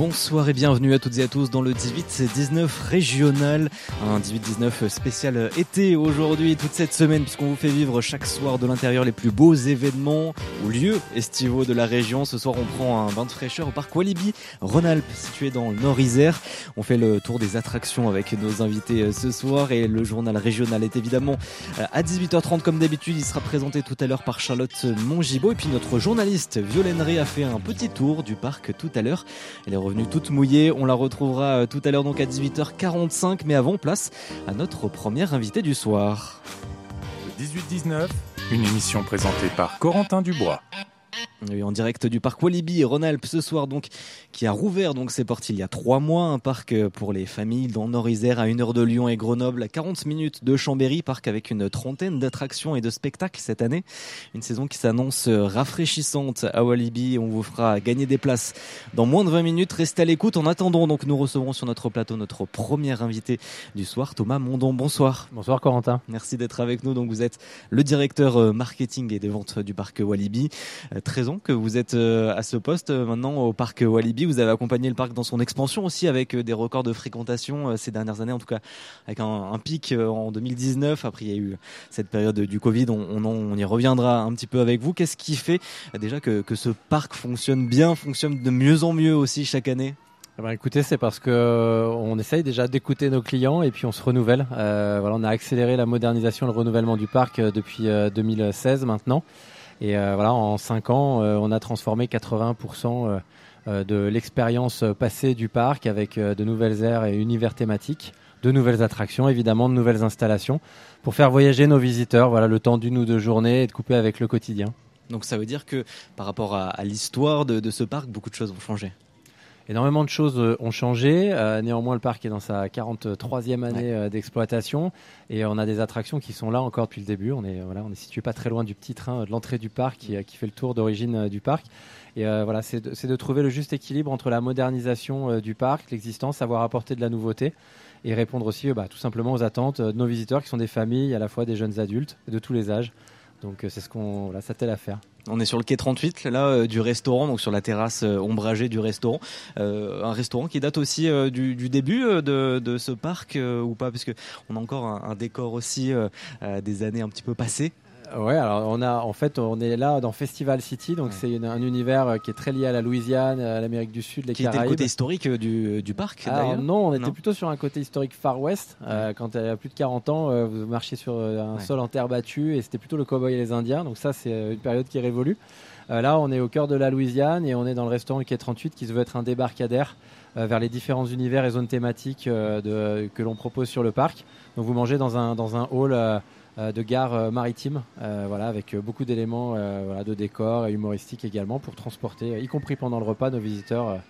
Bonsoir et bienvenue à toutes et à tous dans le 18-19 régional. Un 18-19 spécial été aujourd'hui, toute cette semaine, puisqu'on vous fait vivre chaque soir de l'intérieur les plus beaux événements ou lieux estivaux de la région. Ce soir, on prend un bain de fraîcheur au parc Walibi, Rhône-Alpes, situé dans le Nord-Isère. On fait le tour des attractions avec nos invités euh, ce soir et le journal régional est évidemment euh, à 18h30 comme d'habitude. Il sera présenté tout à l'heure par Charlotte Mongibaud et puis notre journaliste Violaine Ré a fait un petit tour du parc tout à l'heure. Revenue toute mouillée. On la retrouvera euh, tout à l'heure donc à 18h45. Mais avant, place à notre première invité du soir. Le 18-19, une émission présentée par Corentin Dubois. Oui, en direct du parc Walibi et Rhône-Alpes ce soir donc qui a rouvert donc ses portes il y a trois mois un parc euh, pour les familles dans Nord-Isère à une heure de Lyon et Grenoble à 40 minutes de Chambéry parc avec une trentaine d'attractions et de spectacles cette année. Une saison qui s'annonce euh, rafraîchissante à Walibi. On vous fera gagner des places dans moins de 20 minutes. Restez à l'écoute. En attendant donc nous recevrons sur notre plateau notre premier invité du soir Thomas Mondon. Bonsoir. Bonsoir Corentin. Merci d'être avec nous. Donc vous êtes le directeur euh, marketing et des ventes du parc Walibi 13 ans que vous êtes euh, à ce poste euh, maintenant au parc Walibi. Vous avez accompagné le parc dans son expansion aussi avec euh, des records de fréquentation ces dernières années, en tout cas avec un, pic en 2019. Après, il y a eu cette période du Covid. On, y reviendra un petit peu avec vous. Qu'est-ce qui fait déjà que, ce parc fonctionne bien, fonctionne de mieux en mieux aussi chaque année? Eh ben, écoutez, c'est parce que on essaye déjà d'écouter nos clients et puis on se renouvelle. Euh, voilà, on a accéléré la modernisation, le renouvellement du parc depuis 2016 maintenant. Et euh, voilà, en 5 ans, euh, on a transformé 80% euh, de l'expérience passée du parc avec de nouvelles aires et univers thématiques, de nouvelles attractions, évidemment, de nouvelles installations, pour faire voyager nos visiteurs, voilà, le temps d'une ou deux journées et de couper avec le quotidien. Donc ça veut dire que par rapport à, l'histoire de, de, ce parc, beaucoup de choses vont changer. Énormément de choses euh, ont changé. Euh, néanmoins, le parc est dans sa 43e année euh, d'exploitation et on a des attractions qui sont là encore depuis le début. On est, voilà, on est situé pas très loin du petit train de l'entrée du parc qui, fait le tour d'origine du parc. Et voilà, c'est de, trouver le juste équilibre entre la modernisation du parc, l'existence, savoir apporter de la nouveauté et répondre aussi bah, tout simplement aux attentes de nos visiteurs qui sont des familles, à la fois des jeunes adultes de tous les âges. Donc c'est ce qu'on voilà, s'attelle à faire. On est sur le quai 38, là, euh, du restaurant, donc sur la terrasse euh, ombragée du restaurant. Euh, un restaurant qui date aussi du, début de, ce parc ou pas, parce on a encore un décor aussi des années un petit peu passées. Ouais, alors on a en fait on est là dans Festival City, donc c'est un univers euh, qui est très lié à la Louisiane, à l'Amérique du Sud, les qui Caraïbes. Était le côté historique euh, du, du parc Non, on était plutôt sur un côté historique Far West. Euh, quand il y a plus de 40 ans, vous marchiez sur un sol en terre battue et c'était plutôt le cowboy et les Indiens. Donc ça c'est une période qui révolue. là, on est au cœur de la Louisiane et on est dans le restaurant Quai 38 qui se veut être un débarcadère vers les différents univers et zones thématiques de, que l'on propose sur le parc. Donc vous mangez dans un dans un hall euh, de gare euh, maritime, euh, voilà, avec beaucoup d'éléments voilà, de décor et humoristiques également pour transporter, y compris pendant le repas, nos visiteurs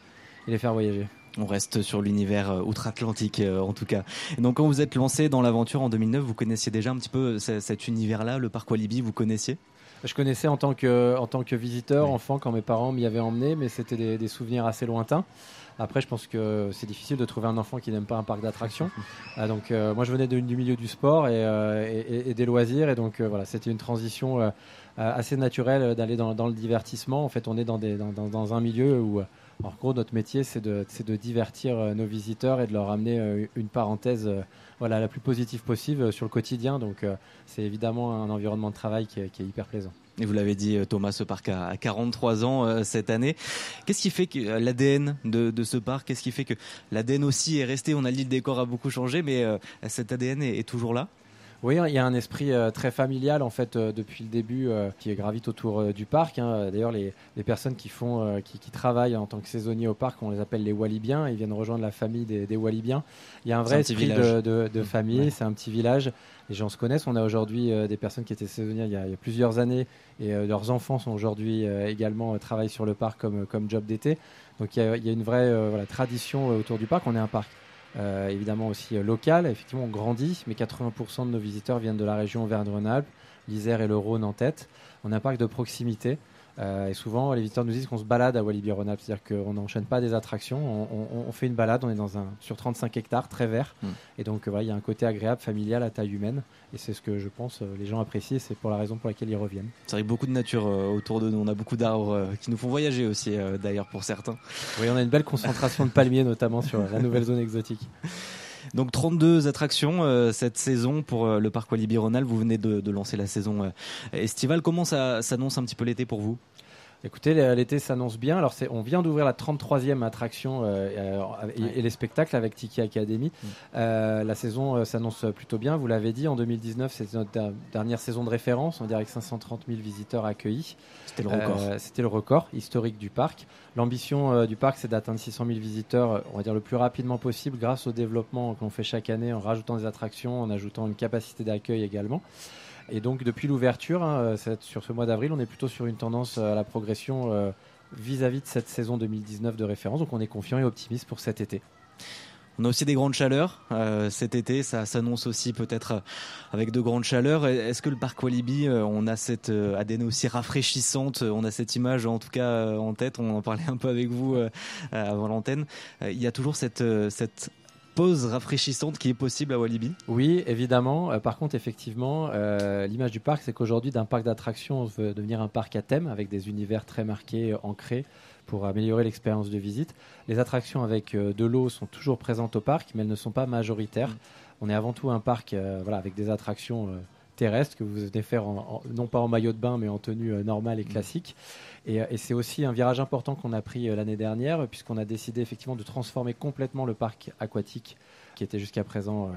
et les faire voyager. On reste sur l'univers outre-Atlantique en tout cas. donc quand vous êtes lancé dans l'aventure en 2009, vous connaissiez déjà un petit peu cet univers-là, le parc Walibi, vous connaissiez? Je connaissais en tant que, en tant que visiteur, enfant, quand mes parents m'y avaient emmené, mais c'était des, des, souvenirs assez lointains. Après, je pense que c'est difficile de trouver un enfant qui n'aime pas un parc d'attractions. Ah, donc, euh, moi, je venais du milieu du sport et, euh, des loisirs, et donc euh, voilà, c'était une transition assez naturelle d'aller dans, le divertissement. En fait, on est dans, des, dans, un milieu où, en gros, notre métier, c'est de, de, divertir nos visiteurs et de leur amener une parenthèse voilà, la plus positive possible sur le quotidien. Donc, c'est évidemment un environnement de travail qui est hyper plaisant. Et vous l'avez dit, euh, Thomas, ce parc a 43 ans euh, cette année. Qu'est-ce qui fait que euh, l'ADN de, ce parc, qu'est-ce qui fait que l'ADN aussi est resté? On a dit le décor a beaucoup changé, mais cet ADN est toujours là? Oui, il y a un esprit euh, très familial en fait euh, depuis le début euh, qui gravite autour du parc. Hein. D'ailleurs, les, personnes qui font, qui, travaillent en tant que saisonniers au parc, on les appelle les Walibiens. Ils viennent rejoindre la famille des, Walibiens. Il y a un vrai esprit de, mmh. famille. C'est un petit village. Les gens se connaissent. On a aujourd'hui des personnes qui étaient saisonnières il y a, plusieurs années et leurs enfants sont aujourd'hui également travaillent sur le parc comme, comme job d'été. Donc il y, a, il y, a, une vraie voilà, tradition autour du parc. On est un parc euh, évidemment aussi euh, local. Effectivement, on grandit, mais 80% de nos visiteurs viennent de la région Auvergne-Rhône-Alpes, l'Isère et le Rhône en tête. On a un parc de proximité. Euh, et souvent, les visiteurs nous disent qu'on se balade à Walibi Rhône-Alpes, c'est-à-dire qu'on n'enchaîne pas des attractions, on, fait une balade, on est dans un, sur 35 hectares, très vert, mm. et donc voilà, il y a un côté agréable, familial, à taille humaine, et c'est ce que je pense les gens apprécient, c'est pour la raison pour laquelle ils reviennent. C'est vrai beaucoup de nature autour de nous, on a beaucoup d'arbres qui nous font voyager aussi, d'ailleurs pour certains. Oui, on a une belle concentration de palmiers, notamment sur la nouvelle zone exotique. Donc 32 attractions euh, cette saison pour euh, le parc Walibi Rhône. Vous venez de, lancer la saison euh, estivale. Comment ça s'annonce un petit peu l'été pour vous? Écoutez, l'été s'annonce bien. Alors, on vient d'ouvrir la 33e attraction et, les spectacles avec Tiki Academy. Mm. la saison s'annonce plutôt bien. Vous l'avez dit, en 2019, c'était notre dernière saison de référence. On dirait avec 530 000 visiteurs accueillis. C'était le record. c'était le record historique du parc. L'ambition euh, du parc, c'est d'atteindre 600 000 visiteurs, euh, on va dire le plus rapidement possible, grâce au développement qu'on fait chaque année en rajoutant des attractions, en ajoutant une capacité d'accueil également. Et donc, depuis l'ouverture, hein, euh, sur ce mois d'avril, on est plutôt sur une tendance à la progression vis-à-vis de cette saison 2019 de référence. Donc, on est confiant et optimiste pour cet été. On a aussi des grandes chaleurs euh, cet été, ça s'annonce aussi peut-être euh, avec de grandes chaleurs. Est-ce que le parc Walibi, euh, on a cette ADN aussi rafraîchissante, on a cette image en tout cas en tête, on en parlait un peu avec vous avant l'antenne. Il y a toujours cette, cette pause rafraîchissante qui est possible à Walibi Oui, évidemment. par contre, effectivement, l'image du parc, c'est qu'aujourd'hui, d'un parc d'attractions, on veut devenir un parc à thème avec des univers très marqués, ancrés pour améliorer l'expérience de visite. Les attractions avec euh, de l'eau sont toujours présentes au parc, mais elles ne sont pas majoritaires. Mm. On est avant tout un parc euh, voilà, avec des attractions euh, terrestres que vous venez faire non pas en maillot de bain, mais en tenue normale et mm. classique. Et, c'est aussi un virage important qu'on a pris l'année dernière, puisqu'on a décidé effectivement de transformer complètement le parc aquatique qui était jusqu'à présent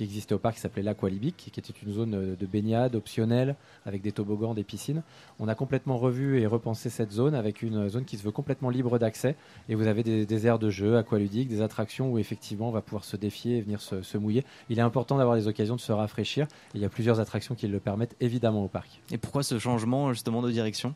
qui existait au parc qui s'appelait l'Aqualibic, qui était une zone euh, de baignade optionnelle avec des toboggans, des piscines. On a complètement revu et repensé cette zone avec une zone qui se veut complètement libre d'accès. Et vous avez des, aires de jeu aqualudiques, des attractions où effectivement on va pouvoir se défier et venir se, mouiller. Il est important d'avoir des occasions de se rafraîchir. il y a plusieurs attractions qui le permettent évidemment au parc. Et pourquoi ce changement justement de direction?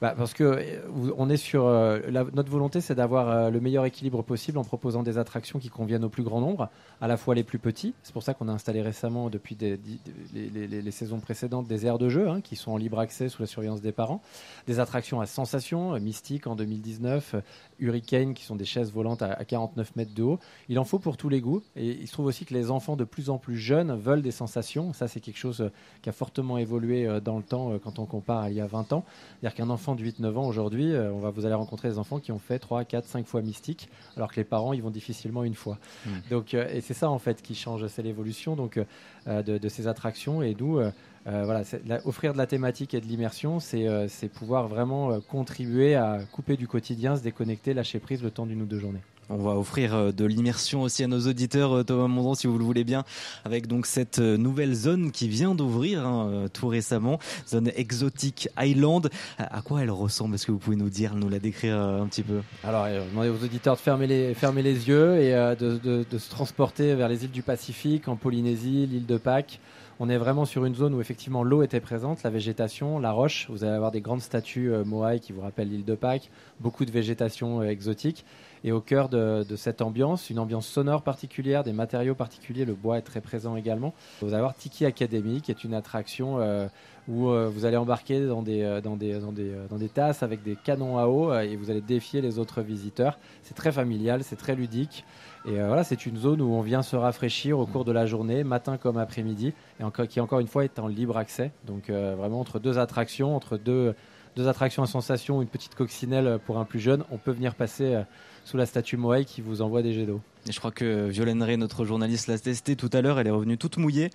Bah, parce que euh, on est sur euh, notre volonté, c'est d'avoir euh, le meilleur équilibre possible en proposant des attractions qui conviennent au plus grand nombre, à la fois les plus petits. C'est pour ça qu'on a installé récemment, depuis les, saisons précédentes, des aires de jeu hein, qui sont en libre accès sous la surveillance des parents, des attractions à sensation, Mystique en 2019, Hurricane qui sont des chaises volantes à, 49 mètres de haut. Il en faut pour tous les goûts et il se trouve aussi que les enfants de plus en plus jeunes veulent des sensations. Ça, c'est quelque chose qui a fortement évolué dans le temps quand on compare à il y a 20 ans. C'est-à-dire qu'un enfant de 8-9 ans aujourd'hui, euh, on va vous allez rencontrer des enfants qui ont fait 3, 4, 5 fois mystique, alors que les parents ils vont difficilement une fois. Hmm. Donc, euh, et c'est ça en fait qui change, c'est l'évolution donc euh, de, ces attractions et d'où voilà, offrir de la thématique et de l'immersion, c'est pouvoir vraiment contribuer à couper du quotidien, se déconnecter, lâcher prise le temps d'une ou deux journées. On va offrir euh, de l'immersion aussi à nos auditeurs, euh, Thomas Mondon, si vous le voulez bien, avec donc cette euh, nouvelle zone qui vient d'ouvrir hein, tout récemment, zone exotique Island. À quoi elle ressemble? Est-ce que vous pouvez nous dire, nous la décrire un petit peu? Alors, demander aux auditeurs de fermer les, fermer les yeux et de, de, se transporter vers les îles du Pacifique, en Polynésie, l'île de Pâques. On est vraiment sur une zone où effectivement l'eau était présente, la végétation, la roche. Vous allez avoir des grandes statues Moai qui vous rappellent l'île de Pâques, beaucoup de végétation exotique. Et au cœur de, cette ambiance, une ambiance sonore particulière, des matériaux particuliers, le bois est très présent également. Vous allez avoir Tiki Academy, qui est une attraction euh, où euh, vous allez embarquer dans des, euh, dans, des, tasses avec des canons à eau et vous allez défier les autres visiteurs. C'est très familial, c'est très ludique. Et voilà, c'est une zone où on vient se rafraîchir au cours de la journée, matin comme après-midi, et qui encore une fois est en libre accès. Donc vraiment entre deux attractions, entre deux, deux attractions à sensation, une petite coccinelle pour un plus jeune, on peut venir passer sous la statue Moai qui vous envoie des jets d'eau. Et je crois que Violaine Ray, notre journaliste, l'a testé tout à l'heure. Elle est revenue toute mouillée.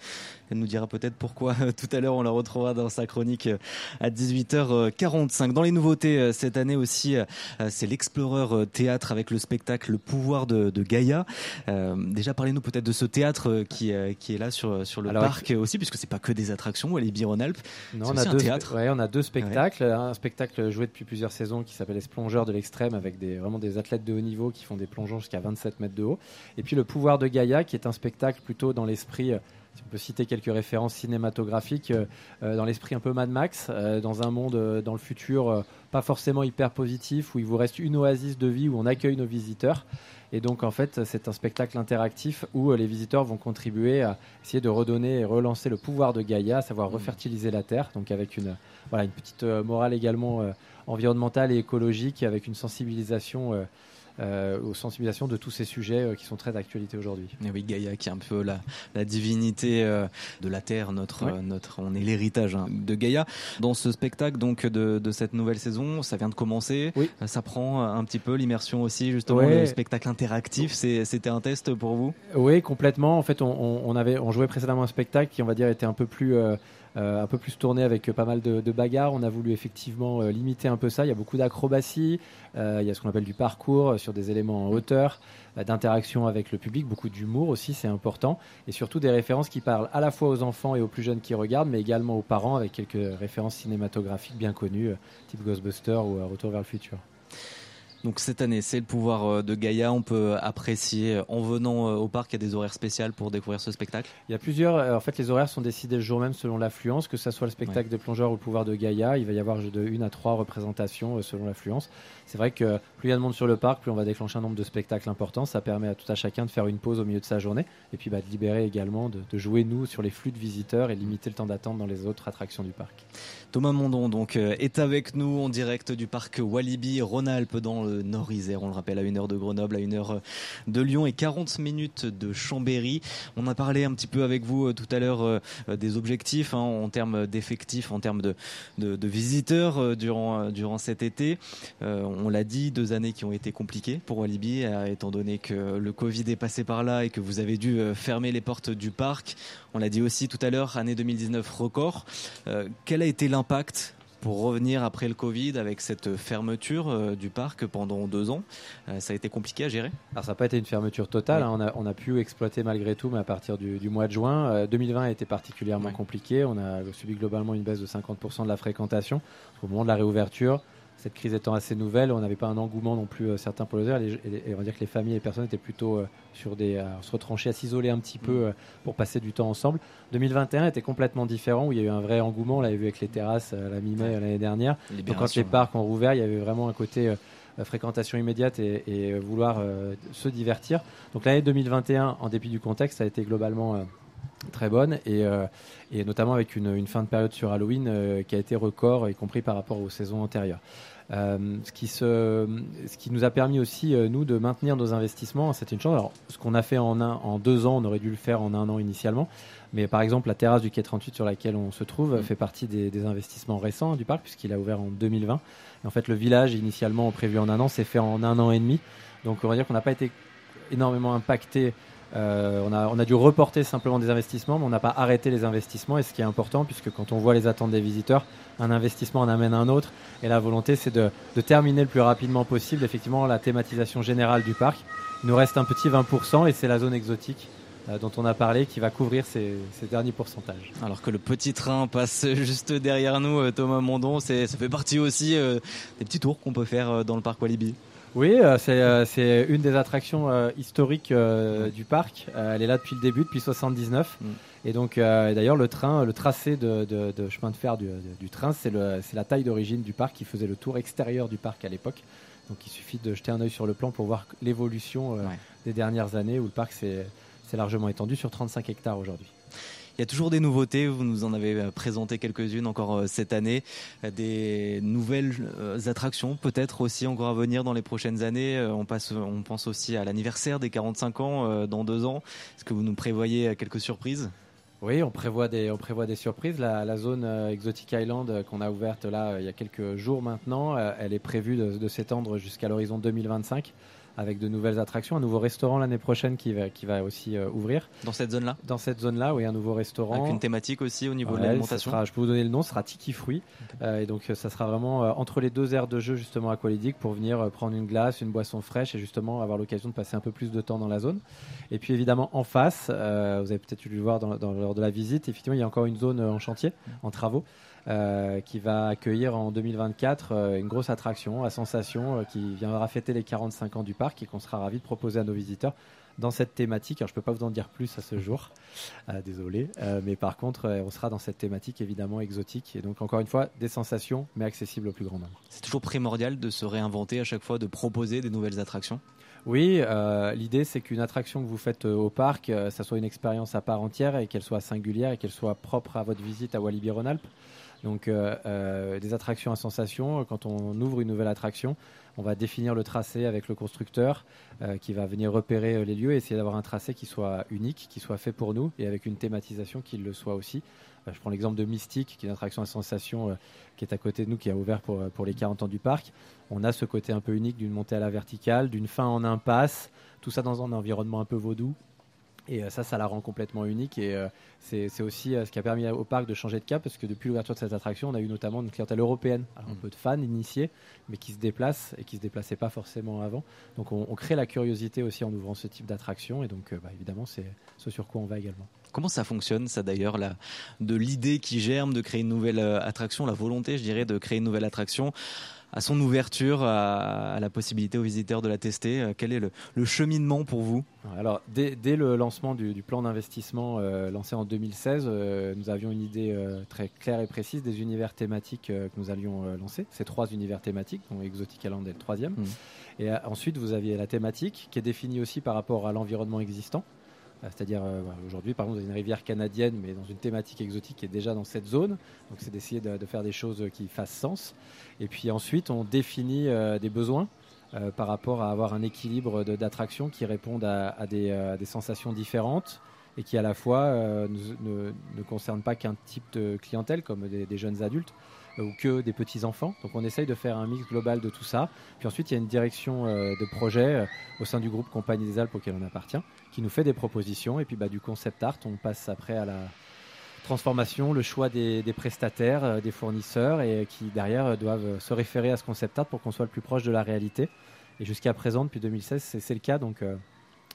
Elle nous dira peut-être pourquoi tout à l'heure. On la retrouvera dans sa chronique euh, à 18h45. Dans les nouveautés euh, cette année aussi, euh, c'est l'Explorer Théâtre avec le spectacle Le pouvoir de, Gaïa. déjà, parlez-nous peut-être de ce théâtre qui, qui est là sur, sur le parc aussi, puisque c'est pas que des attractions. Elle est Biron-Alpes. Non, on a, deux, théâtre. on a deux spectacles. Un spectacle joué depuis plusieurs saisons qui s'appelle Les Plongeurs de l'extrême avec des, vraiment des athlètes de haut niveau qui font des plongeons jusqu'à 27 mètres de haut. Et puis Le pouvoir de Gaïa, qui est un spectacle plutôt dans l'esprit euh, si on peut citer quelques références cinématographiques, euh, euh, dans l'esprit un peu Mad Max, dans un monde dans le futur pas forcément hyper positif, où il vous reste une oasis de vie où on accueille nos visiteurs. Et donc, en fait, c'est un spectacle interactif où les visiteurs vont contribuer à essayer de redonner et relancer le pouvoir de Gaïa, à savoir mmh. refertiliser la terre, donc avec une, voilà, une petite morale également environnementale et écologique, avec une sensibilisation euh, aux sensibilisations de tous ces sujets euh, qui sont très d'actualité aujourd'hui. Et oui, Gaïa qui est un peu la, la divinité euh, de la Terre, notre, notre, on est l'héritage hein, de Gaïa. Dans ce spectacle donc de, de, cette nouvelle saison, ça vient de commencer. Oui. Ça prend un petit peu l'immersion aussi, justement, le spectacle interactif. C'était un test pour vous? Oui, complètement. En fait, on, on, avait, on jouait précédemment un spectacle qui, on va dire, était un peu plus euh, un peu plus tourné avec pas mal de, bagarres. On a voulu effectivement euh, limiter un peu ça. Il y a beaucoup d'acrobatie, euh, il y a ce qu'on appelle du parcours sur des éléments en hauteur, d'interaction avec le public, beaucoup d'humour aussi, c'est important, et surtout des références qui parlent à la fois aux enfants et aux plus jeunes qui regardent, mais également aux parents avec quelques références cinématographiques bien connues, type Ghostbusters ou Retour vers le futur. Donc cette année, c'est le pouvoir euh, de Gaïa. On peut apprécier euh, en venant euh, au parc. Il y a des horaires spéciaux pour découvrir ce spectacle. Il y a plusieurs. En fait, les horaires sont décidés le jour même selon l'affluence, que ce soit le spectacle des plongeurs ou le pouvoir de Gaïa. Il va y avoir de une à trois représentations selon l'affluence. C'est vrai que plus il y a de monde sur le parc, plus on va déclencher un nombre de spectacles importants. Ça permet à tout à chacun de faire une pause au milieu de sa journée et puis bah, de libérer également, de, de jouer nous sur les flux de visiteurs et limiter le temps d'attente dans les autres attractions du parc. Thomas Mondon donc est avec nous en direct du parc Walibi Rhône-Alpes dans le On le rappelle, à une heure de Grenoble, à une heure de Lyon et 40 minutes de Chambéry. On a parlé un petit peu avec vous euh, tout à l'heure euh, des objectifs hein, en termes d'effectifs, en termes de, visiteurs euh, durant, durant cet été. on l'a dit, deux années qui ont été compliquées pour Walibi, étant donné que le Covid est passé par là et que vous avez dû fermer les portes du parc. On l'a dit aussi tout à l'heure, année 2019 record. quel a été l'impact pour revenir après le Covid avec cette fermeture euh, du parc pendant deux ans. Euh, ça a été compliqué à gérer Alors ça n'a pas été une fermeture totale, hein. on, a, on, a, pu exploiter malgré tout, mais à partir du, mois de juin. 2020 euh, a été particulièrement compliqué, on a subi globalement une baisse de 50% de la fréquentation. Au moment de la réouverture, cette crise étant assez nouvelle, on n'avait pas un engouement non plus euh, certain pour le et, et, on va dire que les familles et les personnes étaient plutôt euh, sur des, à se retrancher, à s'isoler un petit peu mm. euh, pour passer du temps ensemble. 2021 était complètement différent, où il y a eu un vrai engouement, on l'avait vu avec les terrasses à la mi-mai l'année dernière. Donc quand les parcs ont rouvert, il y avait vraiment un côté fréquentation immédiate et, vouloir se divertir. Donc l'année 2021, en dépit du contexte, a été globalement très bonne et, et, notamment avec une, une, fin de période sur Halloween qui a été record, y compris par rapport aux saisons antérieures. Euh, ce, qui se, ce qui nous a permis aussi, euh, nous, de maintenir nos investissements. C'était une chance. Alors, ce qu'on a fait en, un, en deux ans, on aurait dû le faire en un an initialement. Mais par exemple, la terrasse du quai 38 sur laquelle on se trouve mm. fait partie des, des, investissements récents du parc, puisqu'il a ouvert en 2020. Et en fait, le village, initialement prévu en un an, s'est fait en un an et demi. Donc, on va dire qu'on n'a pas été énormément impacté euh, on, a, on, a, dû reporter simplement des investissements, mais on n'a pas arrêté les investissements. Et ce qui est important, puisque quand on voit les attentes des visiteurs, un investissement en amène un autre. Et la volonté, c'est de, terminer le plus rapidement possible, effectivement, la thématisation générale du parc. Il nous reste un petit 20%, et c'est la zone exotique euh, dont on a parlé qui va couvrir ces, derniers pourcentages. Alors que le petit train passe juste derrière nous, euh, Thomas Mondon, ça fait partie aussi des petits tours qu'on peut faire dans le parc Walibi. Oui, euh, euh, c'est une des attractions euh, historiques du parc. elle est là depuis le début, depuis 79. Mm. Et donc, d'ailleurs, le train, le tracé de, chemin de fer du, train, c'est la taille d'origine du parc qui faisait le tour extérieur du parc à l'époque. Donc, il suffit de jeter un œil sur le plan pour voir l'évolution des dernières années où le parc s'est largement étendu sur 35 hectares aujourd'hui. Il y a toujours des nouveautés, vous nous en avez euh, présenté quelques-unes encore euh, cette année, euh, des nouvelles attractions peut-être aussi encore à venir dans les prochaines années. On, pense aussi à l'anniversaire des 45 ans dans deux ans. Est-ce que vous nous prévoyez quelques surprises? Oui, on prévoit des surprises. La, zone Exotic Island qu'on a ouverte là il y a quelques jours maintenant, elle est prévue de s'étendre jusqu'à l'horizon 2025 avec de nouvelles attractions, un nouveau restaurant l'année prochaine qui va, qui va aussi euh, ouvrir. Dans cette zone-là Dans cette zone-là, oui, un nouveau restaurant. Avec une thématique aussi au niveau de l'alimentation Je peux vous donner le nom, ce sera Tiki Fruit. Euh, et donc euh, ça sera vraiment entre les deux aires de jeu justement à Qualidic pour venir prendre une glace, une boisson fraîche et justement avoir l'occasion de passer un peu plus de temps dans la zone. Et puis évidemment en face, vous avez peut-être dû le voir dans, lors de la visite, effectivement il y a encore une zone en chantier, en travaux. Euh, qui va accueillir en 2024 euh, une grosse attraction à Sensation euh, qui viendra fêter les 45 ans du parc et qu'on sera ravi de proposer à nos visiteurs dans cette thématique. Alors, je peux pas vous en dire plus à ce jour, désolé, mais par contre, on sera dans cette thématique évidemment exotique et donc encore une fois des sensations, mais accessibles au plus grand nombre. C'est toujours primordial de se réinventer à chaque fois, de proposer des nouvelles attractions? Oui, euh, l'idée c'est qu'une attraction que vous faites euh, au parc, euh, ça soit une expérience à part entière et qu'elle soit singulière et qu'elle soit propre à votre visite à Walibi-Rhône-Alpes. Donc euh, euh, des attractions à sensation, quand on ouvre une nouvelle attraction, on va définir le tracé avec le constructeur euh, qui va venir repérer les lieux et essayer d'avoir un tracé qui soit unique, qui soit fait pour nous et avec une thématisation qui le soit aussi. Je prends l'exemple de Mystique, qui est une attraction à sensation qui est à côté de nous, qui a ouvert pour les 40 ans du parc. On a ce côté un peu unique d'une montée à la verticale, d'une fin en impasse, tout ça dans un environnement un peu vaudou. Et euh, ça, ça la rend complètement unique. Et euh, c'est aussi euh, ce qui a permis au parc de changer de cap, parce que depuis l'ouverture de cette attraction, on a eu notamment une clientèle européenne, alors un Mm. peu de fans initiés, mais qui se déplacent et qui se déplaçaient pas forcément avant. Donc on, on crée la curiosité aussi en ouvrant ce type d'attraction. Et donc, euh, bah, évidemment, c'est ce sur quoi on va également. Comment ça fonctionne, ça d'ailleurs, de l'idée qui germe de créer une nouvelle attraction, la volonté, je dirais, de créer une nouvelle attraction, à son ouverture, à, à la possibilité aux visiteurs de la tester euh, Quel est le, le cheminement pour vous? Alors, dès, dès le lancement du, du plan d'investissement euh, lancé en 2016, euh, nous avions une idée euh, très claire et précise des univers thématiques que nous allions lancer. Ces trois univers thématiques, dont Exotic Island est le troisième. Mhm. Et ensuite, vous aviez la thématique qui est définie aussi par rapport à l'environnement existant. Euh, C'est-à-dire, euh, aujourd'hui, par exemple, avez une rivière canadienne, mais dans une thématique exotique qui est déjà dans cette zone. Donc, c'est d'essayer de, faire des choses qui fassent sens. Et puis ensuite, on définit euh, des besoins par rapport à avoir un équilibre d'attractions qui répondent à, des, sensations différentes et qui à la fois ne, ne, ne concernent pas qu'un type de clientèle comme des, jeunes adultes ou que des petits enfants. Donc on essaye de faire un mix global de tout ça. Puis ensuite, il y a une direction euh, de projet euh, au sein du groupe Compagnie des Alpes auquel on appartient qui nous fait des propositions. Et puis bah, du concept art, on passe après à la transformation, le choix des, prestataires, euh, des fournisseurs et qui derrière doivent se référer à ce concept art pour qu'on soit le plus proche de la réalité. Et jusqu'à présent, depuis 2016, c'est le cas. Donc,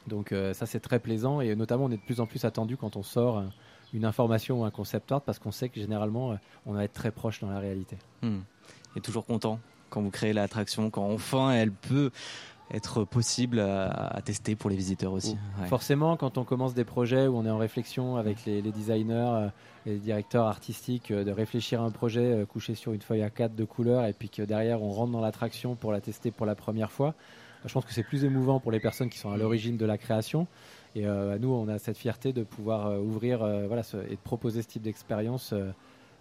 donc ça, c'est très plaisant. Et notamment, on est de plus en plus attendu quand on sort une information ou un concept art parce qu'on sait que généralement, euh, on va être très proche dans la réalité. Hmm. Et toujours content quand vous créez l'attraction, quand enfin elle peut être possible à, à tester pour les visiteurs aussi. Ouais. Forcément, quand on commence des projets où on est en réflexion avec les, les designers, euh, les directeurs artistiques, euh, de réfléchir à un projet couché sur une feuille A4 de couleur et puis que derrière on rentre dans l'attraction pour la tester pour la première fois, euh, je pense que c'est plus émouvant pour les personnes qui sont à l'origine de la création. Et euh, nous, on a cette fierté de pouvoir euh, ouvrir euh, voilà, ce- et de proposer ce type d'expérience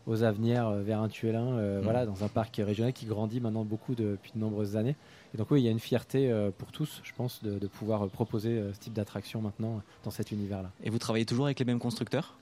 aux avenirs vers un Tuelin, euh, Mhm. voilà, dans un parc régional qui grandit maintenant beaucoup de- depuis de nombreuses années. Et donc oui, il y a une fierté euh, pour tous, je pense, de, de pouvoir proposer euh, ce type d'attraction maintenant dans cet univers-là. Et vous travaillez toujours avec les mêmes constructeurs?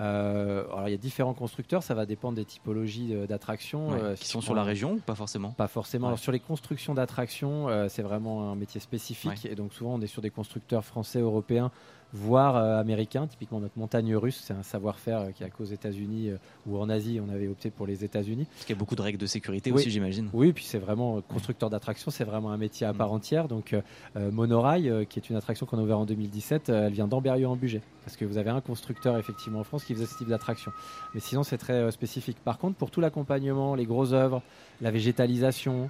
Euh, alors il y a différents constructeurs, ça va dépendre des typologies d'attractions. Ouais, euh, qui si sont sur la région ou pas forcément Pas forcément. Ouais. Alors, sur les constructions d'attractions, euh, c'est vraiment un métier spécifique. Et donc, souvent, on est sur des constructeurs français, européens, voire euh, américains. Typiquement, notre montagne russe, c'est un savoir-faire euh, qui a qu'aux États-Unis euh, ou en Asie. On avait opté pour les États-Unis. Parce qu'il y a beaucoup de règles de sécurité Oui. aussi, j'imagine. Oui, puis c'est vraiment euh, constructeur d'attractions, c'est vraiment un métier à Mm. part entière. Donc, euh, Monorail, qui est une attraction qu'on a ouverte en 2017, euh, elle vient d'Amberieu en budget. Parce que vous avez un constructeur, effectivement, en France qui faisait ce type d'attraction. Mais sinon, c'est très spécifique. Par contre, pour tout l'accompagnement, les grosses œuvres, la végétalisation,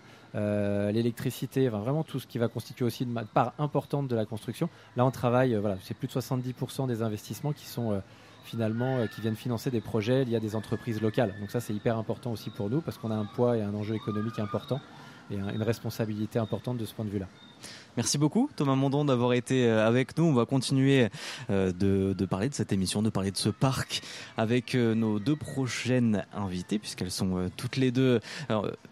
l'électricité, enfin, vraiment tout ce qui va constituer aussi une part importante de la construction, là, on travaille, euh, voilà, c'est plus de 70% des investissements qui sont. euh, finalement euh, qui viennent financer des projets liés à des entreprises locales. Donc ça c'est hyper important aussi pour nous parce qu'on a un poids et un enjeu économique important et un- une responsabilité importante de ce point de vue-là. Merci beaucoup Thomas Mondon d'avoir été euh, avec nous. On va continuer euh, de, parler de cette émission, de parler de ce parc avec euh, nos deux prochaines invitées puisqu'elles sont toutes les deux.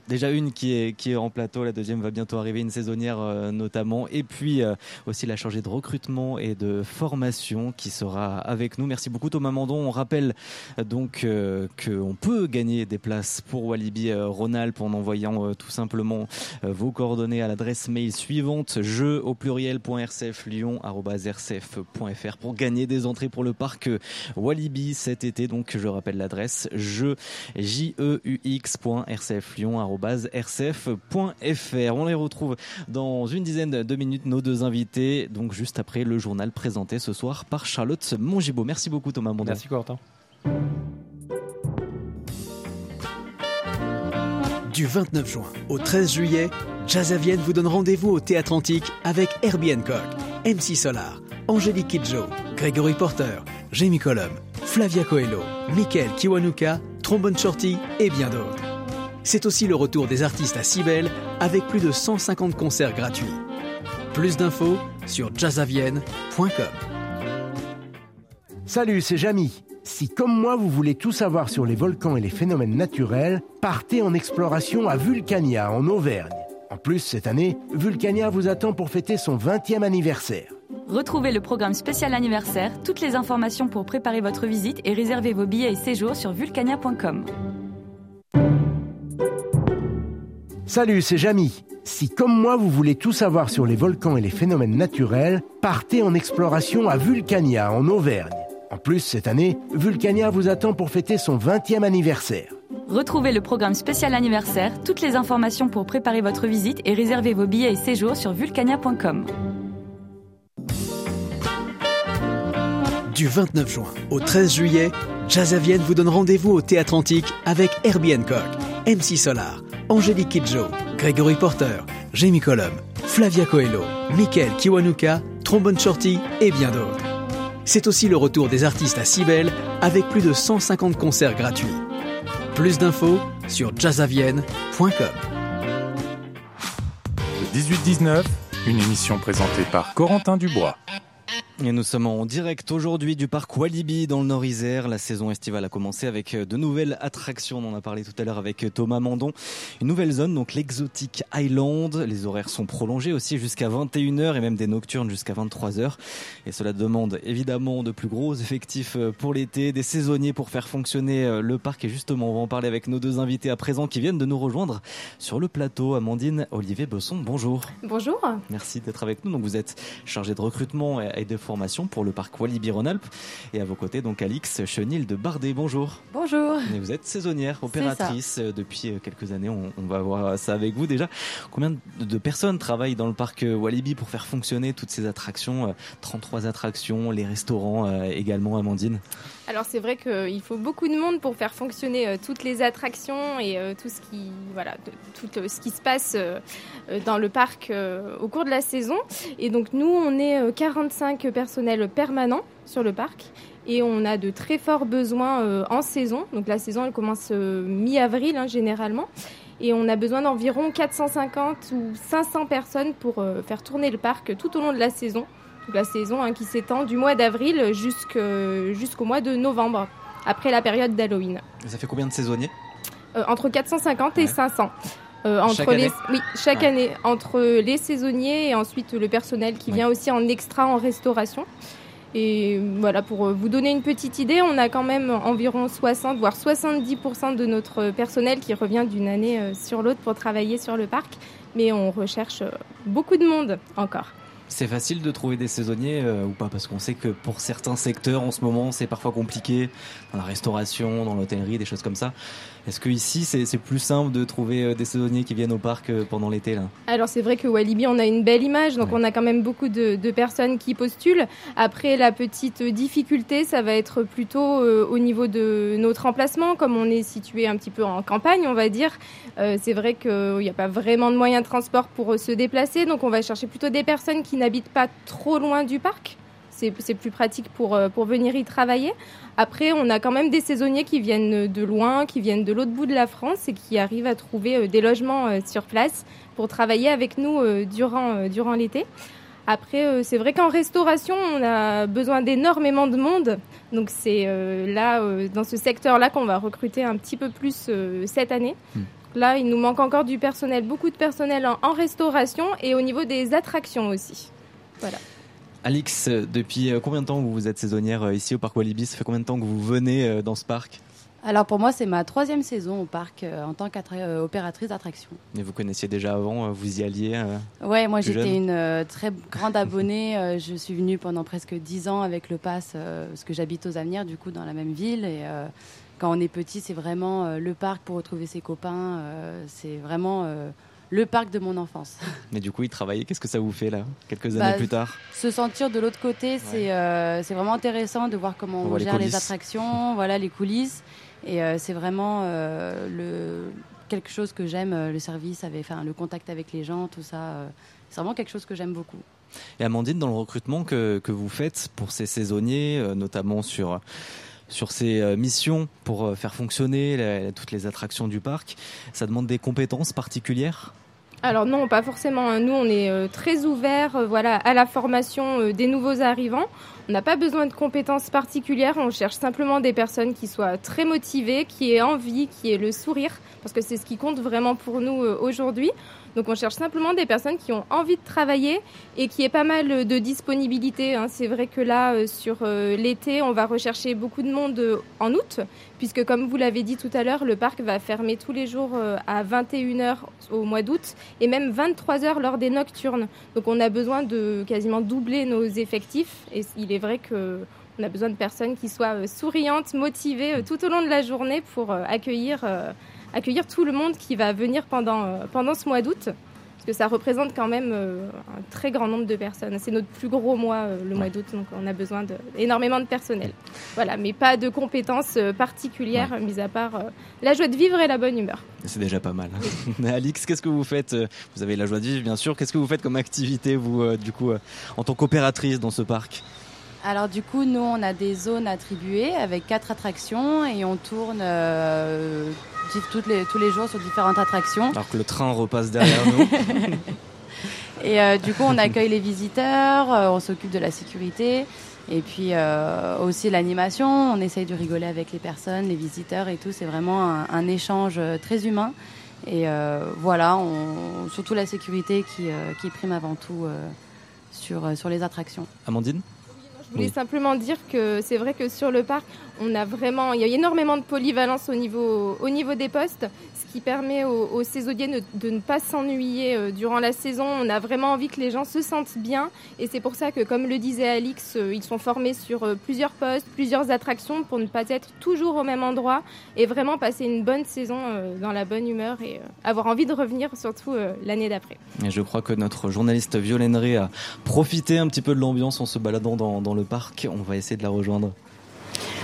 Déjà une qui est qui est en plateau, la deuxième va bientôt arriver, une saisonnière notamment, et puis aussi la chargée de recrutement et de formation qui sera avec nous. Merci beaucoup Thomas Mandon. On rappelle donc qu'on peut gagner des places pour Walibi Rhône-Alpes en envoyant tout simplement vos coordonnées à l'adresse mail suivante jeu au pluriel.rcflyon@rcf.fr pour gagner des entrées pour le parc Walibi cet été. Donc je rappelle l'adresse jeu. On les retrouve dans une dizaine de minutes nos deux invités donc juste après le journal présenté ce soir par Charlotte Mongibaud. Merci beaucoup Thomas Mondon. Merci Corentin. Du 29 juin au 13 juillet, Jazz vous donne rendez-vous au Théâtre Antique avec Herbie Hancock. MC Solar, Angélique Kidjo, Gregory Porter, Jamie Colum, Flavia Coelho, Michael Kiwanuka, Trombone Shorty et bien d'autres. C'est aussi le retour des artistes à Cibel avec plus de 150 concerts gratuits. Plus d'infos sur jazzavienne.com. Salut, c'est Jamy. Si comme moi vous voulez tout savoir sur les volcans et les phénomènes naturels, partez en exploration à Vulcania en Auvergne. En plus, cette année, Vulcania vous attend pour fêter son 20e anniversaire. Retrouvez le programme spécial anniversaire, toutes les informations pour préparer votre visite et réserver vos billets et séjours sur vulcania.com. Salut, c'est Jamy. Si comme moi vous voulez tout savoir sur les volcans et les phénomènes naturels, partez en exploration à Vulcania en Auvergne. En plus, cette année, Vulcania vous attend pour fêter son 20e anniversaire. Retrouvez le programme spécial anniversaire, toutes les informations pour préparer votre visite et réserver vos billets et séjours sur vulcania.com. Du 29 juin au 13 juillet, Jazzavienne vous donne rendez-vous au Théâtre Antique avec Herbie Hancock, MC Solar, Angélique Kidjo, Gregory Porter, Jamie Colum, Flavia Coelho, Michael Kiwanuka, Trombone Shorty et bien d'autres. C'est aussi le retour des artistes à Cibel avec plus de 150 concerts gratuits. Plus d'infos sur jazzavienne.com. Le 18-19, une émission présentée par Corentin Dubois. Et nous sommes en direct aujourd'hui du parc Walibi dans le Nord-Isère. La saison estivale a commencé avec de nouvelles attractions. On en a parlé tout à l'heure avec Thomas Mandon. Une nouvelle zone, donc l'exotique Island. Les horaires sont prolongés aussi jusqu'à 21h et même des nocturnes jusqu'à 23h. Et cela demande évidemment de plus gros effectifs pour l'été, des saisonniers pour faire fonctionner le parc. Et justement, on va en parler avec nos deux invités à présent qui viennent de nous rejoindre sur le plateau. Amandine, Olivier Besson, bonjour. Bonjour. Merci d'être avec nous. Donc vous êtes chargé de recrutement et de formation pour le parc Walibi Rhône-Alpes. Et à vos côtés, donc Alix Chenil de Bardet. Bonjour. Bonjour. Et vous êtes saisonnière, opératrice depuis quelques années. On, on, va voir ça avec vous déjà. Combien de personnes travaillent dans le parc Walibi pour faire fonctionner toutes ces attractions 33 attractions, les restaurants également, Amandine? Alors c'est vrai qu'il faut beaucoup de monde pour faire fonctionner euh, toutes les attractions et euh, tout ce qui voilà tout euh, ce qui se passe dans le parc au cours de la saison. Et donc nous on est 45 personnels permanents sur le parc et on a de très forts besoins en saison. Donc la saison elle commence mi-avril hein, généralement et on a besoin d'environ 450 ou 500 personnes pour faire tourner le parc tout au long de la saison la saison hein, qui s'étend du mois d'avril jusqu'au mois de novembre, après la période d'Halloween. Ça fait combien de saisonniers? Euh, Entre 450 et 500. Euh, entre chaque les, année? Oui, chaque année, entre les saisonniers et ensuite le personnel qui vient aussi en extra en restauration. Et voilà, pour vous donner une petite idée, on a quand même environ 60, voire 70% de notre personnel qui revient d'une année euh, sur l'autre pour travailler sur le parc. Mais on recherche beaucoup de monde encore. C'est facile de trouver des saisonniers euh, ou pas Parce qu'on sait que pour certains secteurs en ce moment, c'est parfois compliqué, dans la restauration, dans l'hôtellerie, des choses comme ça. Est-ce que ici c'est plus simple de trouver euh, des saisonniers qui viennent au parc euh, pendant l'été là? Alors c'est vrai que Walibi on a une belle image, donc on a quand même beaucoup de, de, personnes qui postulent. Après la petite difficulté, ça va être plutôt au niveau de notre emplacement, comme on est situé un petit peu en campagne, on va dire. c'est vrai qu'il n'y a pas vraiment de moyens de transport pour se déplacer, donc on va chercher plutôt des personnes qui n'habitent pas trop loin du parc. C'est plus pratique pour, pour venir y travailler. Après, on a quand même des saisonniers qui viennent de loin, qui viennent de l'autre bout de la France et qui arrivent à trouver des logements sur place pour travailler avec nous durant, durant l'été. Après, c'est vrai qu'en restauration, on a besoin d'énormément de monde. Donc c'est là, dans ce secteur-là, qu'on va recruter un petit peu plus cette année. Là, il nous manque encore du personnel, beaucoup de personnel en, en restauration et au niveau des attractions aussi. Voilà. Alix, depuis combien de temps vous êtes saisonnière ici au Parc Walibi? Ça fait combien de temps que vous venez dans ce parc? Alors pour moi, c'est ma troisième saison au parc euh, en tant qu'opératrice d'attraction. Et vous connaissiez déjà avant, vous y alliez euh, Ouais, moi j'étais une euh, très grande abonnée. Euh, je suis venue pendant presque dix ans avec le pass, parce que j'habite aux Avenirs, du coup, dans la même ville. Et quand on est petit, c'est vraiment le parc pour retrouver ses copains. c'est vraiment le parc de mon enfance. Mais du coup, il travaillait. Qu'est-ce que ça vous fait là, quelques années Bah, plus tard Se sentir de l'autre côté, c'est euh, c'est vraiment intéressant de voir comment On on, voit les gère les, attractions, voilà les coulisses. Et euh, c'est vraiment euh, le, quelque chose que j'aime, le service, avec, enfin, le contact avec les gens, tout ça. c'est vraiment quelque chose que j'aime beaucoup. Et Amandine, dans le recrutement que, que vous faites pour ces saisonniers, notamment sur sur ces missions pour faire fonctionner toutes les attractions du parc, ça demande des compétences particulières? Alors non, pas forcément. Nous, on est euh, très ouverts euh, voilà, à la formation euh, des nouveaux arrivants. On n'a pas besoin de compétences particulières. On cherche simplement des personnes qui soient très motivées, qui aient envie, qui aient le sourire, parce que c'est ce qui compte vraiment pour nous aujourd'hui. Donc on cherche simplement des personnes qui ont envie de travailler et qui aient pas mal de disponibilité. Hein. C'est vrai que là, euh, sur euh, l'été, on va rechercher beaucoup de monde euh, en août, puisque comme vous l'avez dit tout à l'heure, le parc va fermer tous les jours à 21h au mois d'août et même 23h lors des nocturnes. Donc on a besoin de quasiment doubler nos effectifs et il est vrai que on a besoin de personnes qui soient souriantes, motivées tout au long de la journée pour accueillir accueillir tout le monde qui va venir pendant, euh, pendant ce mois d'août. Parce que ça représente quand même euh, un très grand nombre de personnes. C'est notre plus gros mois, euh, le mois d'août, donc on a besoin d'énormément de, personnel. Voilà, mais pas de compétences particulières, mis à part la joie de vivre et la bonne humeur. C'est déjà pas mal. Alix, qu'est-ce que vous faites Vous avez la joie de vivre, bien sûr. Qu'est-ce que vous faites comme activité, vous, du coup, en tant qu'opératrice dans ce parc? Alors du coup, nous, on a des zones attribuées avec quatre attractions et on tourne toutes les, tous les jours sur différentes attractions. Alors que le train repasse derrière nous. et euh, du coup, on accueille les visiteurs, euh, on s'occupe de la sécurité. Et puis euh, aussi l'animation, on essaye de rigoler avec les personnes, les visiteurs et tout. C'est vraiment un, échange très humain. Et voilà, on, surtout la sécurité qui, qui prime avant tout sur, sur les attractions. Amandine? Je voulais simplement dire que c'est vrai que sur le parc, on a vraiment, il y a énormément de polyvalence au niveau, au niveau des postes, qui permet aux, saisonniers de, ne pas s'ennuyer euh, durant la saison. On a vraiment envie que les gens se sentent bien et c'est pour ça que, comme le disait Alix, euh, ils sont formés sur euh, plusieurs postes, plusieurs attractions pour ne pas être toujours au même endroit et vraiment passer une bonne saison dans la bonne humeur et avoir envie de revenir surtout l'année d'après. Et je crois que notre journaliste Violaine a profité un petit peu de l'ambiance en se baladant dans le parc. On va essayer de la rejoindre.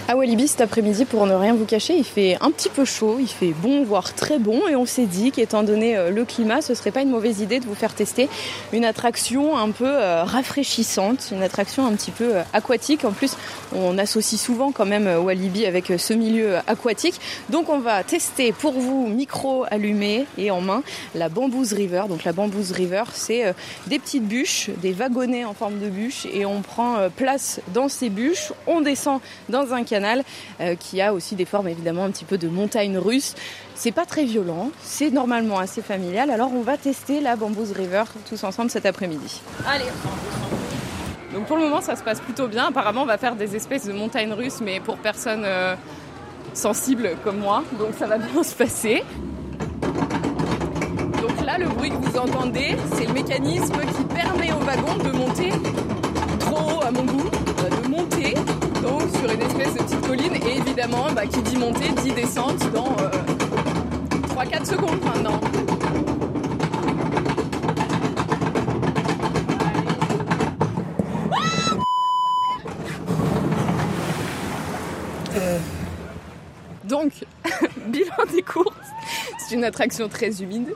À Walibi cet après-midi, pour ne rien vous cacher, il fait un petit peu chaud, il fait bon, voire très bon, et on s'est dit qu'étant donné euh, le climat, ce serait pas une mauvaise idée de vous faire tester une attraction un peu euh, rafraîchissante, une attraction un petit peu euh, aquatique. En plus, on associe souvent quand même Walibi avec ce milieu aquatique. Donc on va tester pour vous, micro allumé et en main, la Bambooze River. Donc la Bambooze River, c'est des petites bûches, des wagonnets en forme de bûches, et on prend place dans ces bûches, on descend dans un canal euh, qui a aussi des formes évidemment un petit peu de montagne russe. C'est pas très violent, c'est normalement assez familial. Alors on va tester la Bambooze River tous ensemble cet après-midi. Allez. Donc pour le moment ça se passe plutôt bien. Apparemment on va faire des espèces de montagnes russes mais pour personnes euh, sensibles comme moi. Donc ça va bien se passer. Donc là le bruit que vous entendez c'est le mécanisme qui permet au wagon de monter trop haut à mon goût, euh, de monter sur une espèce de petite colline. Et évidemment, bah, qui dit montée dit descente dans 3-4 euh, secondes maintenant. Euh. Donc, bilan des courses, c'est une attraction très humide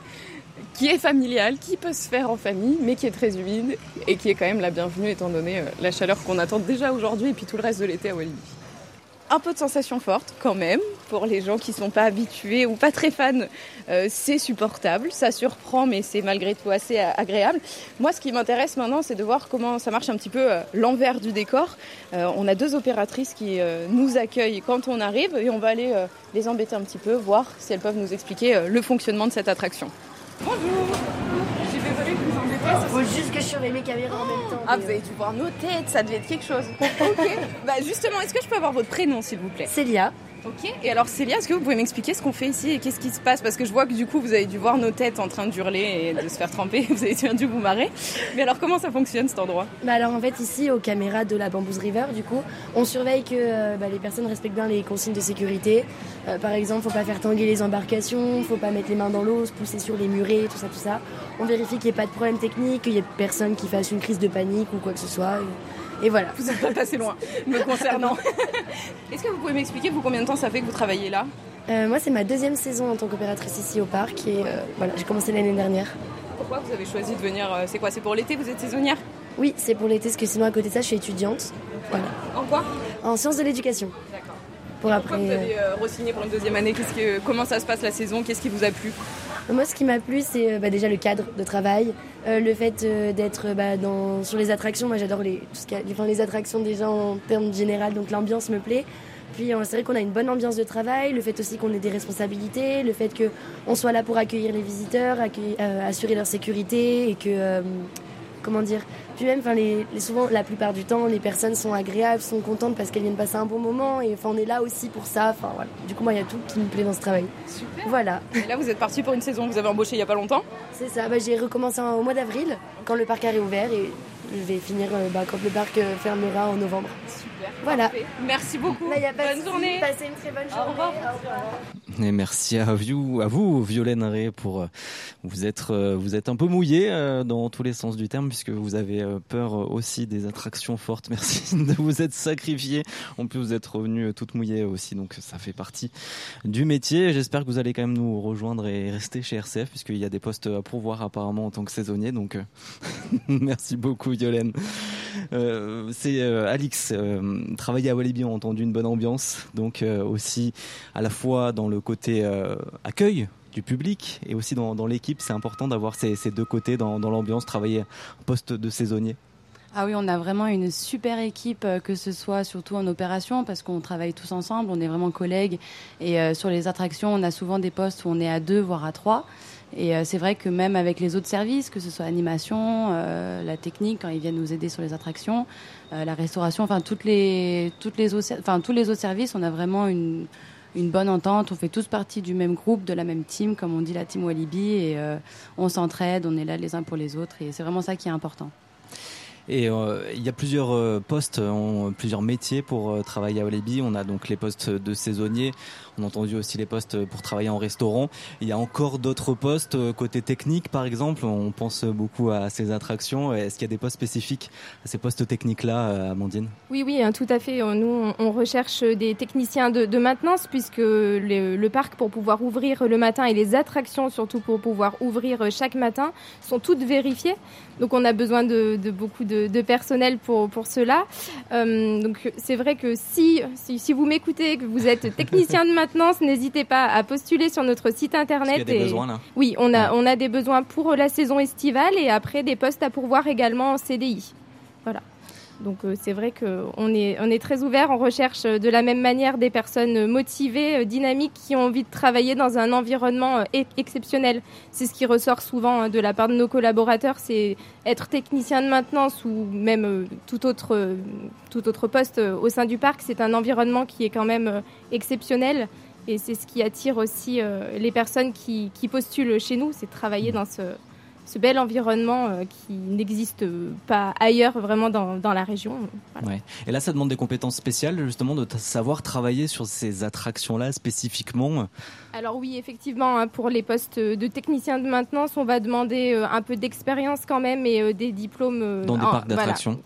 qui est familial, qui peut se faire en famille, mais qui est très humide et qui est quand même la bienvenue étant donné euh, la chaleur qu'on attend déjà aujourd'hui et puis tout le reste de l'été à Walibi. Un peu de sensations fortes quand même, pour les gens qui ne sont pas habitués ou pas très fans, euh, c'est supportable, ça surprend mais c'est malgré tout assez euh, agréable. Moi ce qui m'intéresse maintenant c'est de voir comment ça marche un petit peu l'envers du décor. on a deux opératrices qui nous accueillent quand on arrive et on va aller les embêter un petit peu, voir si elles peuvent nous expliquer le fonctionnement de cette attraction. Bonjour Je suis désolée de vous embêter. Faut juste que je surveille mes caméras en même temps. Ah, vous avez dû voir nos têtes, ça devait être quelque chose. ok. Bah, justement, est-ce que je peux avoir votre prénom, s'il vous plaît? Célia. Ok. Et alors Célia, est-ce que vous pouvez m'expliquer ce qu'on fait ici et qu'est-ce qui se passe? Parce que je vois que du coup vous avez dû voir nos têtes en train d'hurler et de se faire tremper. Vous avez dû vous marrer. Mais alors comment ça fonctionne cet endroit? Bah alors en fait ici aux caméras de la Bambooze River, du coup, on surveille que euh, bah, les personnes respectent bien les consignes de sécurité. Euh, par exemple, faut pas faire tanguer les embarcations, faut pas mettre les mains dans l'eau, se pousser sur les murets, tout ça, tout ça. On vérifie qu'il n'y ait pas de problème technique, qu'il y ait personne qui fasse une crise de panique ou quoi que ce soit. Voilà. Vous n'êtes pas passé loin, me concernant. Est-ce que vous pouvez m'expliquer, vous, combien de temps ça fait que vous travaillez là? Euh, Moi, c'est ma deuxième saison en tant qu'opératrice ici au parc. Et euh, voilà, j'ai commencé l'année dernière. Pourquoi vous avez choisi de venir euh, C'est quoi C'est pour l'été Vous êtes saisonnière? Oui, c'est pour l'été, parce que sinon à côté de ça, je suis étudiante. Voilà. En quoi? En sciences de l'éducation. D'accord. Pour après. Pourquoi vous avez re-signé pour une deuxième année? Que, Comment ça se passe la saison? Qu'est-ce qui vous a plu? Moi, ce qui m'a plu, c'est euh, bah, déjà le cadre de travail, euh, le fait euh, d'être bah, dans, sur les attractions. Moi, j'adore les, les attractions déjà en termes général, donc l'ambiance me plaît. Puis c'est vrai qu'on a une bonne ambiance de travail, le fait aussi qu'on ait des responsabilités, le fait qu'on soit là pour accueillir les visiteurs, assurer leur sécurité et que, comment dire, puis même, enfin, les, les- souvent, la plupart du temps, les personnes sont agréables, sont contentes parce qu'elles viennent passer un bon moment et enfin, on est là aussi pour ça. Enfin, voilà. Du coup, moi, il y a tout qui me plaît dans ce travail. Super. Voilà. Et là, vous êtes parti pour une saison que vous avez embauchée il n'y a pas longtemps. C'est ça, bah, j'ai recommencé en- au mois d'avril, quand le parc a réouvert, et je vais finir euh, bah, quand le parc euh, fermera en novembre. Super. Voilà. Parfait. Merci beaucoup. Là, y a pas de Bonne journée. Passez une très bonne Au journée. revoir. Au revoir. Et merci à vous, à vous Violaine Ré, pour euh, vous être euh, vous êtes un peu mouillé euh, dans tous les sens du terme puisque vous avez peur aussi des attractions fortes. Merci de vous être sacrifié. En plus vous êtes revenu toute mouillée aussi, donc ça fait partie du métier. J'espère que vous allez quand même nous rejoindre et rester chez RCF puisqu'il y a des postes à pourvoir apparemment en tant que saisonnier. Donc merci beaucoup Violaine. Euh, c'est euh, Alix, euh, travailler à Walibi, on a entendu une bonne ambiance, donc aussi à la fois dans le côté accueil du public et aussi dans, l'équipe, c'est important d'avoir ces, deux côtés dans, dans l'ambiance, travailler en poste de saisonnier. Ah oui, on a vraiment une super équipe, que ce soit surtout en opération, parce qu'on travaille tous ensemble, on est vraiment collègues. Et sur les attractions, on a souvent des postes où on est à deux, voire à trois. Et euh, c'est vrai que même avec les autres services, que ce soit animation, euh, la technique, quand ils viennent nous aider sur les attractions, euh, la restauration, enfin toutes les, toutes les tous les autres services, on a vraiment une, bonne entente. On fait tous partie du même groupe, de la même team, comme on dit la team Walibi, et on s'entraide, on est là les uns pour les autres, et c'est vraiment ça qui est important. Et il y a plusieurs postes, plusieurs métiers pour travailler à Walibi. On a donc les postes de saisonnier, on a entendu aussi les postes pour travailler en restaurant. Il y a encore d'autres postes euh, côté technique, par exemple. On pense beaucoup à ces attractions. Est-ce qu'il y a des postes spécifiques à ces postes techniques-là, euh, Amandine? Oui, oui, hein, tout à fait. Euh, Nous, on, on recherche des techniciens de, de maintenance puisque le, le parc, pour pouvoir ouvrir le matin et les attractions, surtout pour pouvoir ouvrir chaque matin, sont toutes vérifiées. Donc, on a besoin de, de beaucoup de, de personnel pour, pour cela. Euh, donc, c'est vrai que si, si, si vous m'écoutez, que vous êtes technicien de maintenance, n'hésitez pas à postuler sur notre site internet. Est-ce qu'il y a des et- besoins là Oui, on a, on a des besoins pour la saison estivale et après des postes à pourvoir également en CDI. Voilà. Donc euh, c'est vrai qu'on est, on est très ouvert, on recherche euh, de la même manière des personnes euh, motivées, dynamiques, qui ont envie de travailler dans un environnement exceptionnel. C'est ce qui ressort souvent hein, de la part de nos collaborateurs, c'est être technicien de maintenance ou même tout, autre, tout autre poste au sein du parc. C'est un environnement qui est quand même exceptionnel et c'est ce qui attire aussi les personnes qui, qui postulent chez nous, c'est travailler dans ce, ce bel environnement euh, qui n'existe pas ailleurs vraiment dans, dans la région. Voilà. Ouais. Et là, ça demande des compétences spéciales, justement, de savoir travailler sur ces attractions-là spécifiquement. Alors oui, effectivement, hein, pour les postes de technicien de maintenance, on va demander euh, un peu d'expérience quand même et euh, des diplômes. Dans des en- parcs d'attractions.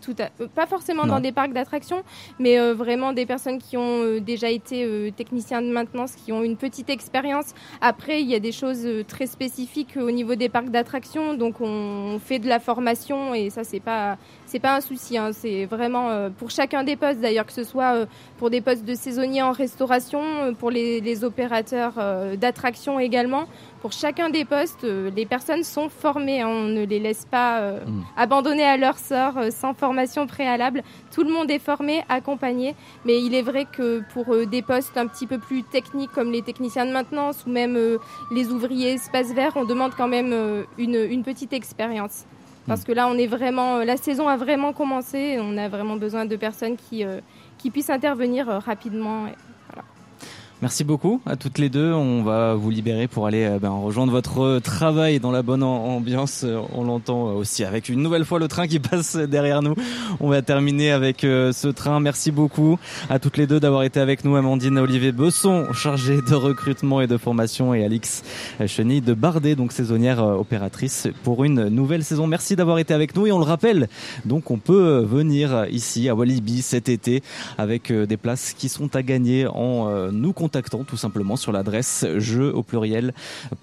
Pas forcément Non. dans des parcs d'attractions, mais vraiment des personnes qui ont déjà été techniciens de maintenance, qui ont une petite expérience. Après, il y a des choses très spécifiques au niveau des parcs d'attractions, donc on fait de la formation et ça, c'est pas c'est pas un souci. hein. C'est vraiment euh, pour chacun des postes, d'ailleurs, que ce soit euh, pour des postes de saisonniers en restauration, euh, pour les, les opérateurs euh, d'attraction également. Pour chacun des postes, euh, les personnes sont formées. hein. On ne les laisse pas euh, Mm. abandonner à leur sort euh, sans formation préalable. Tout le monde est formé, accompagné. Mais il est vrai que pour euh, des postes un petit peu plus techniques comme les techniciens de maintenance ou même euh, les ouvriers espace vert, on demande quand même euh, une, une petite expérience. Parce que là, on est vraiment, la saison a vraiment commencé. et On a vraiment besoin de personnes qui, euh, qui puissent intervenir euh, rapidement. Merci beaucoup à toutes les deux. On va vous libérer pour aller euh, ben, rejoindre votre euh, travail dans la bonne am- ambiance. Euh, On l'entend aussi avec une nouvelle fois le train qui passe derrière nous. On va terminer avec ce train. Merci beaucoup à toutes les deux d'avoir été avec nous. Amandine Olivier Besson, chargés de recrutement et de formation, et Alix Chenille de Bardet, donc saisonnière opératrice pour une nouvelle saison. Merci d'avoir été avec nous et on le rappelle. Donc on peut venir ici à Walibi cet été avec des places qui sont à gagner en nous contactant tout simplement sur l'adresse jeu au pluriel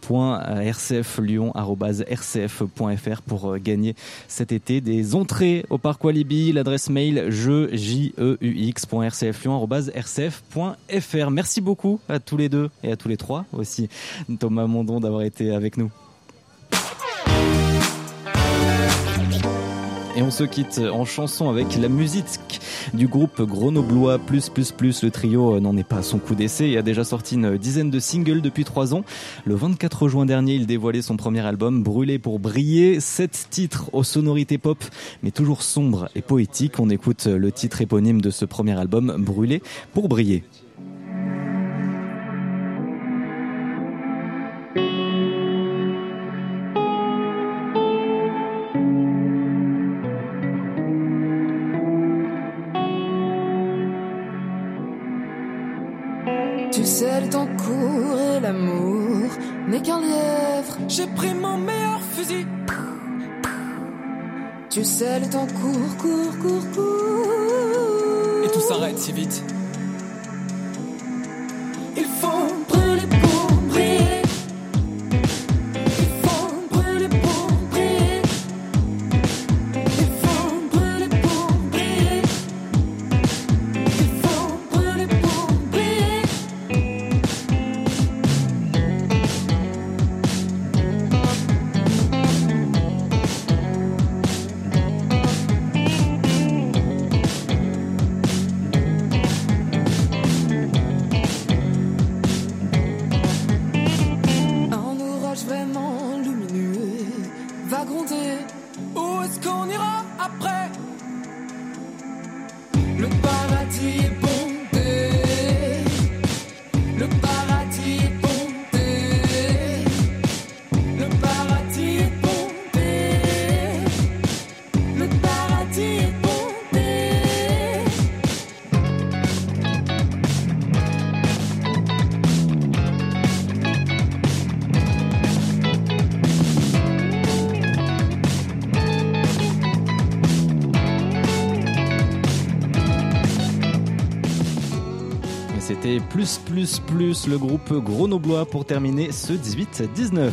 .rcflyon@rcf.fr pour gagner cet été des entrées au parc Walibi. L'adresse mail jeu j e x.rcflyon@rcf.fr. Merci beaucoup à tous les deux et à tous les trois aussi Thomas Mondon d'avoir été avec nous. Et on se quitte en chanson avec la musique du groupe Grenoblois plus plus plus. Le trio n'en est pas à son coup d'essai et a déjà sorti une dizaine de singles depuis trois ans. Le 24 juin dernier, il dévoilait son premier album Brûlé pour briller. Sept titres aux sonorités pop, mais toujours sombres et poétiques. On écoute le titre éponyme de ce premier album Brûlé pour briller. Le temps court et l'amour n'est qu'un lièvre. J'ai pris mon meilleur fusil. Tu sais, le temps court, court, court, court. Et tout s'arrête si vite. Le groupe Grenoblois pour terminer ce 18-19.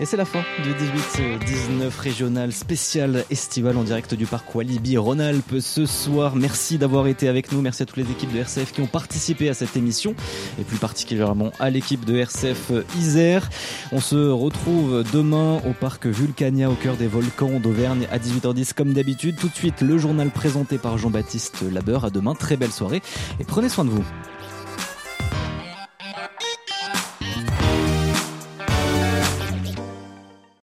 Et c'est la fin du 18-19 régional spécial estival en direct du parc Walibi Rhône-Alpes ce soir. Merci d'avoir été avec nous. Merci à toutes les équipes de RCF qui ont participé à cette émission et plus particulièrement à l'équipe de RCF Isère. On se retrouve demain au parc Vulcania au cœur des volcans d'Auvergne à 18h10 comme d'habitude. Tout de suite le journal présenté par Jean-Baptiste Labeur. À demain, très belle soirée et prenez soin de vous.